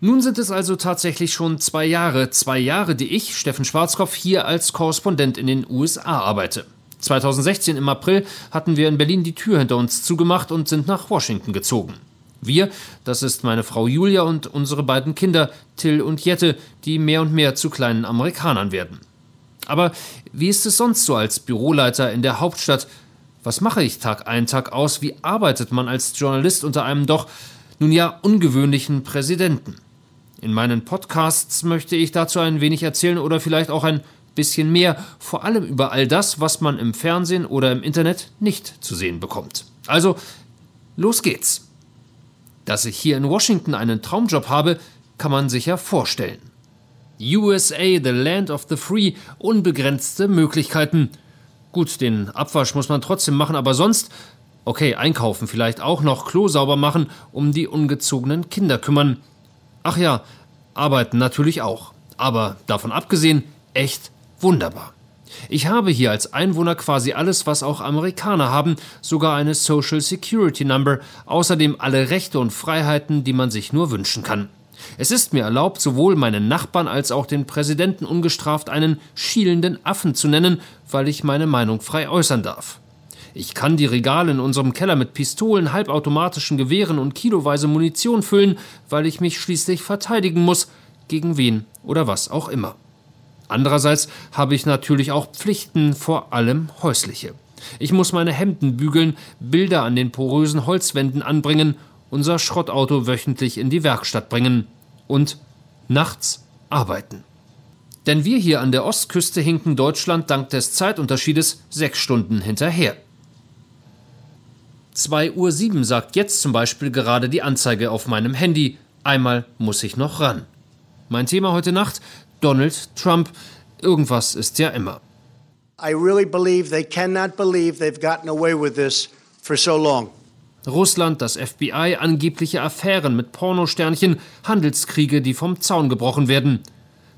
Nun sind es also tatsächlich schon zwei Jahre, zwei Jahre, die ich, Steffen Schwarzkopf, hier als Korrespondent in den USA arbeite. 2016 im April hatten wir in Berlin die Tür hinter uns zugemacht und sind nach Washington gezogen. Wir, das ist meine Frau Julia und unsere beiden Kinder, Till und Jette, die mehr und mehr zu kleinen Amerikanern werden. Aber wie ist es sonst so als Büroleiter in der Hauptstadt? Was mache ich Tag ein, Tag aus? Wie arbeitet man als Journalist unter einem doch, nun ja, ungewöhnlichen Präsidenten? In meinen Podcasts möchte ich dazu ein wenig erzählen oder vielleicht auch ein bisschen mehr, vor allem über all das, was man im Fernsehen oder im Internet nicht zu sehen bekommt. Also, los geht's. Dass ich hier in Washington einen Traumjob habe, kann man sich ja vorstellen. USA, the land of the free, unbegrenzte Möglichkeiten. Gut, den Abwasch muss man trotzdem machen, aber sonst, okay, einkaufen vielleicht auch noch, Klo sauber machen, um die ungezogenen Kinder kümmern. Ach ja, arbeiten natürlich auch. Aber davon abgesehen, echt wunderbar. Ich habe hier als Einwohner quasi alles, was auch Amerikaner haben, sogar eine Social Security Number, außerdem alle Rechte und Freiheiten, die man sich nur wünschen kann. Es ist mir erlaubt, sowohl meinen Nachbarn als auch den Präsidenten ungestraft einen schielenden Affen zu nennen, weil ich meine Meinung frei äußern darf. Ich kann die Regale in unserem Keller mit Pistolen, halbautomatischen Gewehren und kiloweise Munition füllen, weil ich mich schließlich verteidigen muss, gegen wen oder was auch immer. Andererseits habe ich natürlich auch Pflichten, vor allem häusliche. Ich muss meine Hemden bügeln, Bilder an den porösen Holzwänden anbringen, unser Schrottauto wöchentlich in die Werkstatt bringen und nachts arbeiten. Denn wir hier an der Ostküste hinken Deutschland dank des Zeitunterschiedes sechs Stunden hinterher. 2.07 Uhr sagt jetzt zum Beispiel gerade die Anzeige auf meinem Handy. Einmal muss ich noch ran. Mein Thema heute Nacht: Donald Trump. Irgendwas ist ja immer. I really believe they cannot believe they've gotten away with this for so long. Russland, das FBI, angebliche Affären mit Pornosternchen, Handelskriege, die vom Zaun gebrochen werden.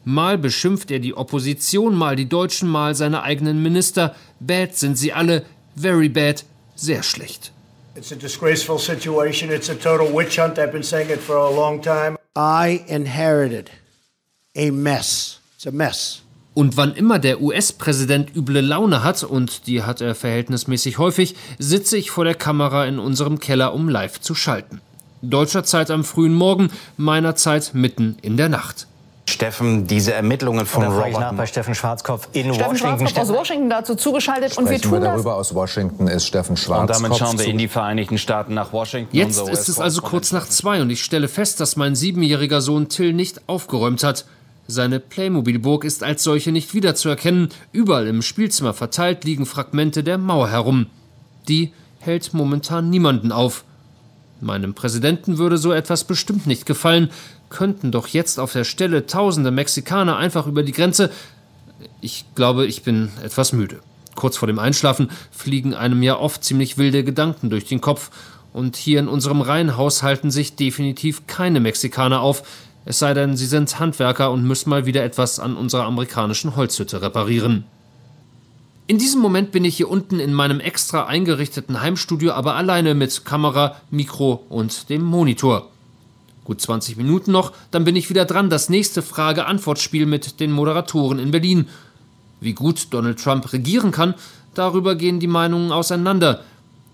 Mal beschimpft er die Opposition, mal die Deutschen, mal seine eigenen Minister. Bad sind sie alle, very bad, sehr schlecht. It's a disgraceful situation. It's a total witch hunt. I've been saying it for a long time. I inherited a mess. It's a mess. Und wann immer der US-Präsident üble Laune hat, und die hat er verhältnismäßig häufig, sitze ich vor der Kamera in unserem Keller, um live zu schalten. Deutscher Zeit am frühen Morgen, meiner Zeit mitten in der Nacht. Steffen, diese Ermittlungen von da Robert. Ich nach bei Steffen Schwarzkopf in Steffen Washington. Schwarzkopf aus Washington dazu zugeschaltet Sprechen und wir tun wir darüber. Das aus Washington ist Steffen Schwarzkopf. Und damit schauen wir in die Vereinigten Staaten nach Washington. Jetzt ist es also kurz nach zwei und ich stelle fest, dass mein siebenjähriger Sohn Till nicht aufgeräumt hat. Seine Playmobil-Burg ist als solche nicht wiederzuerkennen. Überall im Spielzimmer verteilt liegen Fragmente der Mauer herum. Die hält momentan niemanden auf. Meinem Präsidenten würde so etwas bestimmt nicht gefallen. Könnten doch jetzt auf der Stelle tausende Mexikaner einfach über die Grenze. Ich glaube, ich bin etwas müde. Kurz vor dem Einschlafen fliegen einem ja oft ziemlich wilde Gedanken durch den Kopf. Und hier in unserem Reihenhaus halten sich definitiv keine Mexikaner auf, es sei denn, sie sind Handwerker und müssen mal wieder etwas an unserer amerikanischen Holzhütte reparieren. In diesem Moment bin ich hier unten in meinem extra eingerichteten Heimstudio aber alleine mit Kamera, Mikro und dem Monitor. Gut 20 Minuten noch, dann bin ich wieder dran, das nächste Frage-Antwort-Spiel mit den Moderatoren in Berlin. Wie gut Donald Trump regieren kann, darüber gehen die Meinungen auseinander.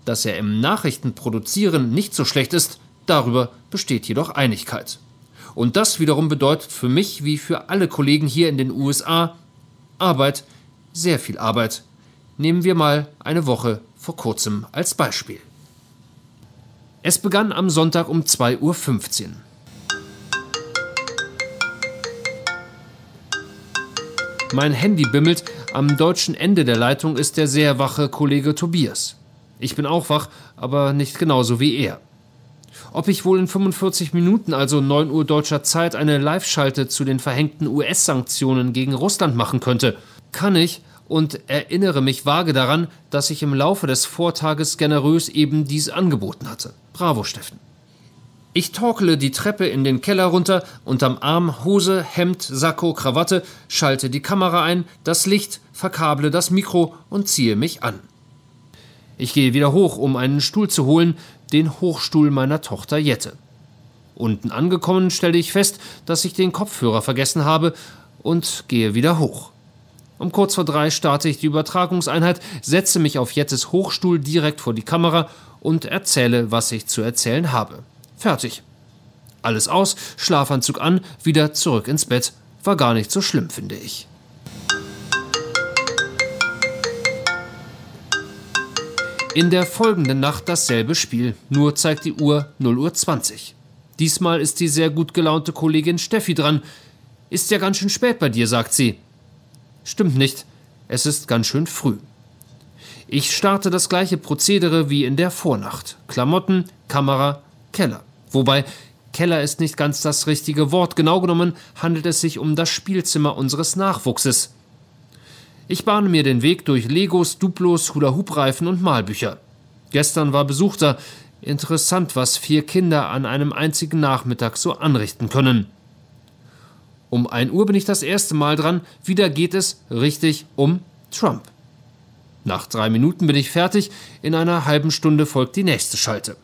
Dass er im Nachrichtenproduzieren nicht so schlecht ist, darüber besteht jedoch Einigkeit. Und das wiederum bedeutet für mich wie für alle Kollegen hier in den USA Arbeit, sehr viel Arbeit. Nehmen wir mal eine Woche vor kurzem als Beispiel. Es begann am Sonntag um 2.15 Uhr. Mein Handy bimmelt, am deutschen Ende der Leitung ist der sehr wache Kollege Tobias. Ich bin auch wach, aber nicht genauso wie er. Ob ich wohl in 45 Minuten, also 9 Uhr deutscher Zeit, eine Live-Schalte zu den verhängten US-Sanktionen gegen Russland machen könnte? Kann ich und erinnere mich vage daran, dass ich im Laufe des Vortages generös eben dies angeboten hatte. Bravo, Steffen. Ich torkele die Treppe in den Keller runter, unterm Arm Hose, Hemd, Sakko, Krawatte, schalte die Kamera ein, das Licht, verkable das Mikro und ziehe mich an. Ich gehe wieder hoch, um einen Stuhl zu holen, den Hochstuhl meiner Tochter Jette. Unten angekommen stelle ich fest, dass ich den Kopfhörer vergessen habe und gehe wieder hoch. Um kurz vor drei starte ich die Übertragungseinheit, setze mich auf Jettes Hochstuhl direkt vor die Kamera und erzähle, was ich zu erzählen habe. Fertig. Alles aus, Schlafanzug an, wieder zurück ins Bett. War gar nicht so schlimm, finde ich. In der folgenden Nacht dasselbe Spiel, nur zeigt die Uhr 0 Uhr 20. Diesmal ist die sehr gut gelaunte Kollegin Steffi dran. Ist ja ganz schön spät bei dir, sagt sie. Stimmt nicht, es ist ganz schön früh. Ich starte das gleiche Prozedere wie in der Vornacht. Klamotten, Kamera, Keller. Wobei Keller ist nicht ganz das richtige Wort. Genau genommen handelt es sich um das Spielzimmer unseres Nachwuchses. Ich bahne mir den Weg durch Legos, Duplos, Hula-Hoop-Reifen und Malbücher. Gestern war Besuch da. Interessant, was vier Kinder an einem einzigen Nachmittag so anrichten können. Um 1 Uhr bin ich das erste Mal dran. Wieder geht es richtig um Trump. Nach drei Minuten bin ich fertig. In einer halben Stunde folgt die nächste Schalte.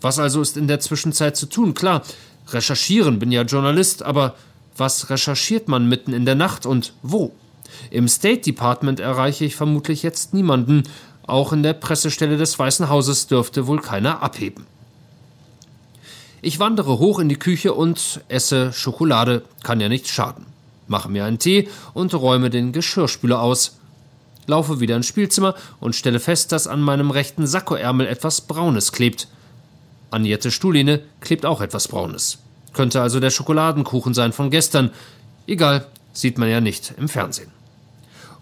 Was also ist in der Zwischenzeit zu tun? Klar, recherchieren, bin ja Journalist, aber was recherchiert man mitten in der Nacht und wo? Im State Department erreiche ich vermutlich jetzt niemanden. Auch in der Pressestelle des Weißen Hauses dürfte wohl keiner abheben. Ich wandere hoch in die Küche und esse Schokolade, kann ja nicht schaden. Mache mir einen Tee und räume den Geschirrspüler aus. Laufe wieder ins Spielzimmer und stelle fest, dass an meinem rechten Sakkoärmel etwas Braunes klebt. An Jette Stuhline klebt auch etwas Braunes. Könnte also der Schokoladenkuchen sein von gestern. Egal, sieht man ja nicht im Fernsehen.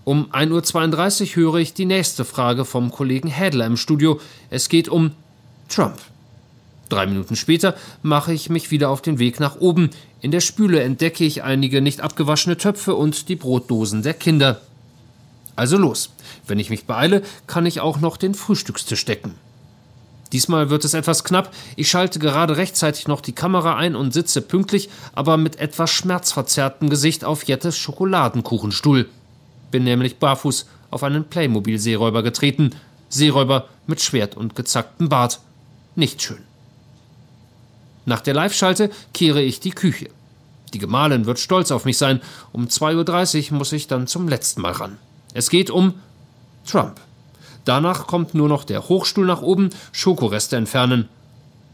Um 1.32 Uhr höre ich die nächste Frage vom Kollegen Hädler im Studio. Es geht um Trump. Drei Minuten später mache ich mich wieder auf den Weg nach oben. In der Spüle entdecke ich einige nicht abgewaschene Töpfe und die Brotdosen der Kinder. Also los. Wenn ich mich beeile, kann ich auch noch den Frühstückstisch decken. Diesmal wird es etwas knapp. Ich schalte gerade rechtzeitig noch die Kamera ein und sitze pünktlich, aber mit etwas schmerzverzerrtem Gesicht auf Jettes Schokoladenkuchenstuhl. Bin nämlich barfuß auf einen Playmobil-Seeräuber getreten. Seeräuber mit Schwert und gezacktem Bart. Nicht schön. Nach der Live-Schalte kehre ich die Küche. Die Gemahlin wird stolz auf mich sein. Um 2.30 Uhr muss ich dann zum letzten Mal ran. Es geht um Trump. Danach kommt nur noch der Hochstuhl nach oben, Schokoreste entfernen.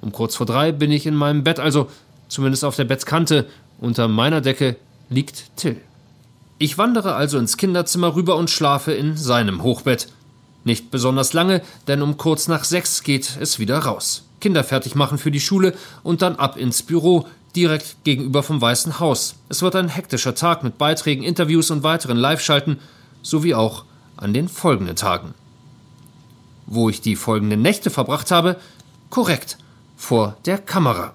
Um kurz vor drei bin ich in meinem Bett, also zumindest auf der Bettkante. Unter meiner Decke liegt Till. Ich wandere also ins Kinderzimmer rüber und schlafe in seinem Hochbett. Nicht besonders lange, denn um kurz nach sechs geht es wieder raus. Kinder fertig machen für die Schule und dann ab ins Büro, direkt gegenüber vom Weißen Haus. Es wird ein hektischer Tag mit Beiträgen, Interviews und weiteren Live-Schalten, sowie auch an den folgenden Tagen. Wo ich die folgenden Nächte verbracht habe? Korrekt, vor der Kamera.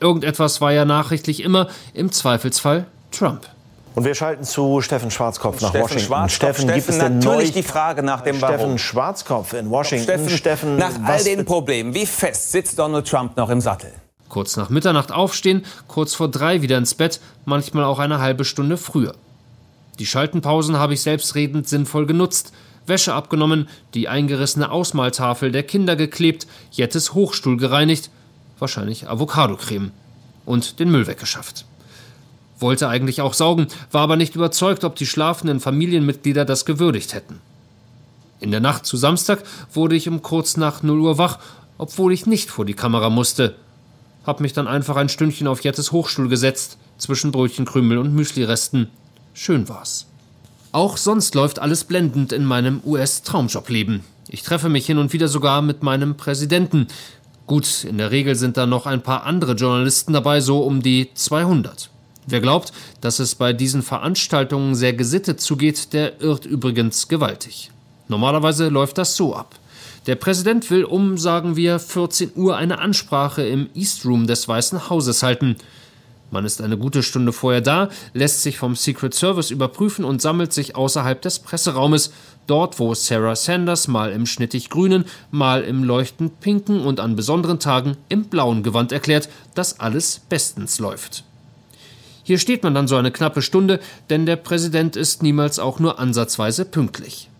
Irgendetwas war ja nachrichtlich immer, im Zweifelsfall Trump. Und wir schalten zu Steffen Schwarzkopf nach Steffen Washington. Schwarzkopf. Steffen, gibt es Steffen, denn natürlich die Frage nach dem Warum. Steffen Schwarzkopf in Washington. Steffen, nach all den Problemen, wie fest sitzt Donald Trump noch im Sattel? Kurz nach Mitternacht aufstehen, kurz vor drei wieder ins Bett, manchmal auch eine halbe Stunde früher. Die Schaltenpausen habe ich selbstredend sinnvoll genutzt. Wäsche abgenommen, die eingerissene Ausmaltafel der Kinder geklebt, Jettes Hochstuhl gereinigt, wahrscheinlich Avocadocreme und den Müll weggeschafft. Wollte eigentlich auch saugen, war aber nicht überzeugt, ob die schlafenden Familienmitglieder das gewürdigt hätten. In der Nacht zu Samstag wurde ich um kurz nach 0 Uhr wach, obwohl ich nicht vor die Kamera musste. Hab mich dann einfach ein Stündchen auf Jettes Hochstuhl gesetzt, zwischen Brötchenkrümel und Müsliresten. Schön war's. Auch sonst läuft alles blendend in meinem US-Traumjob-Leben. Ich treffe mich hin und wieder sogar mit meinem Präsidenten. Gut, in der Regel sind da noch ein paar andere Journalisten dabei, so um die 200. Wer glaubt, dass es bei diesen Veranstaltungen sehr gesittet zugeht, der irrt übrigens gewaltig. Normalerweise läuft das so ab. Der Präsident will um, sagen wir, 14 Uhr eine Ansprache im East Room des Weißen Hauses halten. Man ist eine gute Stunde vorher da, lässt sich vom Secret Service überprüfen und sammelt sich außerhalb des Presseraumes, dort wo Sarah Sanders mal im schnittig grünen, mal im leuchtend pinken und an besonderen Tagen im blauen Gewand erklärt, dass alles bestens läuft. Hier steht man dann so eine knappe Stunde, denn der Präsident ist niemals auch nur ansatzweise pünktlich.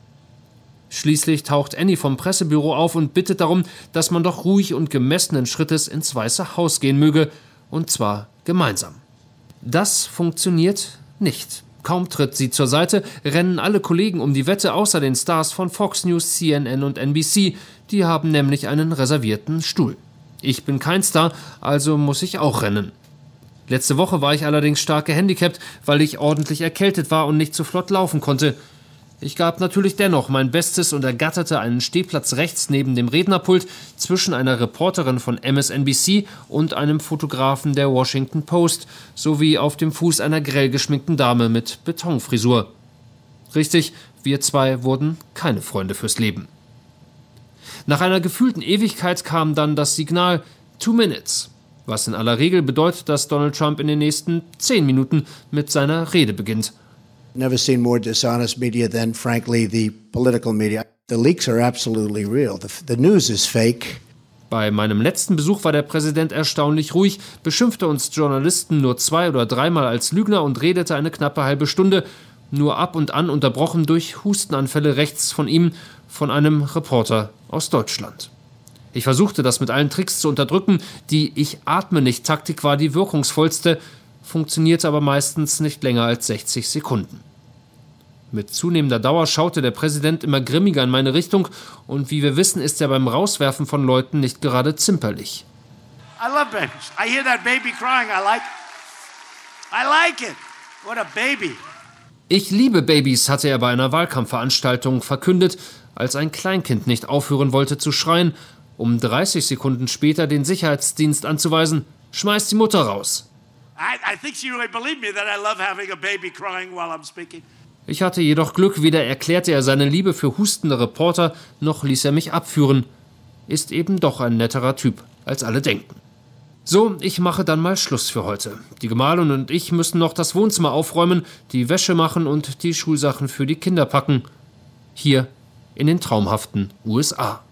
Schließlich taucht Annie vom Pressebüro auf und bittet darum, dass man doch ruhig und gemessenen Schrittes ins Weiße Haus gehen möge, und zwar gemeinsam. Das funktioniert nicht. Kaum tritt sie zur Seite, rennen alle Kollegen um die Wette außer den Stars von Fox News, CNN und NBC. Die haben nämlich einen reservierten Stuhl. Ich bin kein Star, also muss ich auch rennen. Letzte Woche war ich allerdings stark gehandicapt, weil ich ordentlich erkältet war und nicht so flott laufen konnte. Ich gab natürlich dennoch mein Bestes und ergatterte einen Stehplatz rechts neben dem Rednerpult zwischen einer Reporterin von MSNBC und einem Fotografen der Washington Post sowie auf dem Fuß einer grell geschminkten Dame mit Betonfrisur. Richtig, wir zwei wurden keine Freunde fürs Leben. Nach einer gefühlten Ewigkeit kam dann das Signal Two Minutes, was in aller Regel bedeutet, dass Donald Trump in den nächsten zehn Minuten mit seiner Rede beginnt – Never seen more dishonest media than, frankly, the political media. The leaks are absolutely real. The, the news is fake. Bei meinem letzten Besuch war der Präsident erstaunlich ruhig, beschimpfte uns Journalisten nur zwei oder dreimal als Lügner und redete eine knappe halbe Stunde, nur ab und an unterbrochen durch Hustenanfälle rechts von ihm, von einem Reporter aus Deutschland. Ich versuchte das mit allen Tricks zu unterdrücken, die Ich atme nicht Taktik war die wirkungsvollste, funktionierte aber meistens nicht länger als 60 Sekunden. Mit zunehmender Dauer schaute der Präsident immer grimmiger in meine Richtung und wie wir wissen, ist er beim Rauswerfen von Leuten nicht gerade zimperlich. I love babies. I hear that baby crying. I like I like it. What a baby. Ich liebe Babys, hatte er bei einer Wahlkampfveranstaltung verkündet, als ein Kleinkind nicht aufhören wollte zu schreien, um 30 Sekunden später den Sicherheitsdienst anzuweisen, schmeißt die Mutter raus. I, I think she really believed me that I love having a baby crying while I'm speaking. Ich hatte jedoch Glück, weder erklärte er seine Liebe für hustende Reporter, noch ließ er mich abführen. Ist eben doch ein netterer Typ, als alle denken. So, ich mache dann mal Schluss für heute. Die Gemahlin und ich müssen noch das Wohnzimmer aufräumen, die Wäsche machen und die Schulsachen für die Kinder packen. Hier in den traumhaften USA.